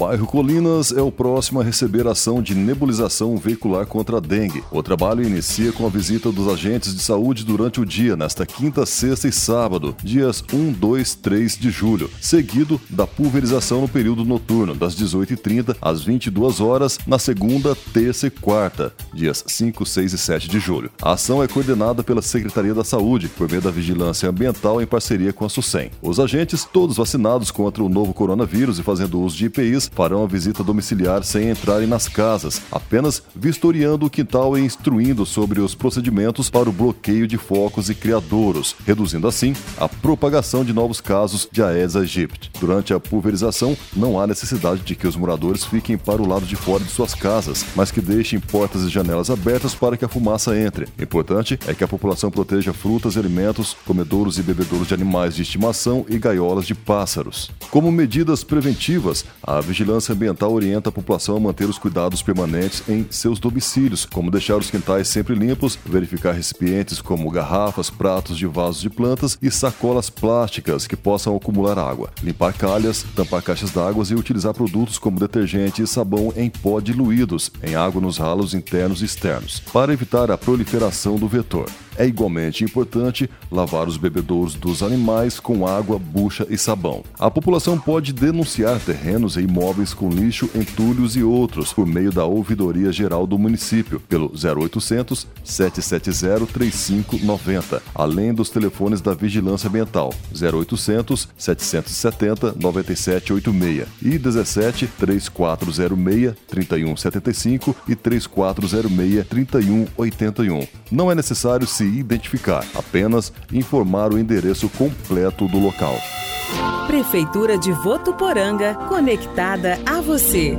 bairro Colinas é o próximo a receber ação de nebulização veicular contra a dengue. O trabalho inicia com a visita dos agentes de saúde durante o dia, nesta quinta, sexta e sábado, dias 1, 2, 3 de julho, seguido da pulverização no período noturno, das 18h30 às 22 horas, na segunda, terça e quarta, dias 5, 6 e 7 de julho. A ação é coordenada pela Secretaria da Saúde, por meio da Vigilância Ambiental em parceria com a SUSEM. Os agentes, todos vacinados contra o novo coronavírus e fazendo uso de IPIs, farão a visita domiciliar sem entrarem nas casas, apenas vistoriando o quintal e instruindo sobre os procedimentos para o bloqueio de focos e criadouros, reduzindo assim a propagação de novos casos de Aedes aegypti. Durante a pulverização, não há necessidade de que os moradores fiquem para o lado de fora de suas casas, mas que deixem portas e janelas abertas para que a fumaça entre. Importante é que a população proteja frutas e alimentos, comedouros e bebedouros de animais de estimação e gaiolas de pássaros. Como medidas preventivas, a vigilância Vigilância Ambiental orienta a população a manter os cuidados permanentes em seus domicílios, como deixar os quintais sempre limpos, verificar recipientes como garrafas, pratos de vasos de plantas e sacolas plásticas que possam acumular água, limpar calhas, tampar caixas d'água e utilizar produtos como detergente e sabão em pó diluídos em água nos ralos internos e externos, para evitar a proliferação do vetor. É igualmente importante lavar os bebedouros dos animais com água, bucha e sabão. A população pode denunciar terrenos e imóveis com lixo, entulhos e outros por meio da Ouvidoria Geral do município pelo 0800 770 3590, além dos telefones da Vigilância Ambiental 0800 770 9786 e 17 3406 3175 e 3406 3181. Não é necessário se identificar, apenas informar o endereço completo do local. Prefeitura de Votuporanga, conectada a você.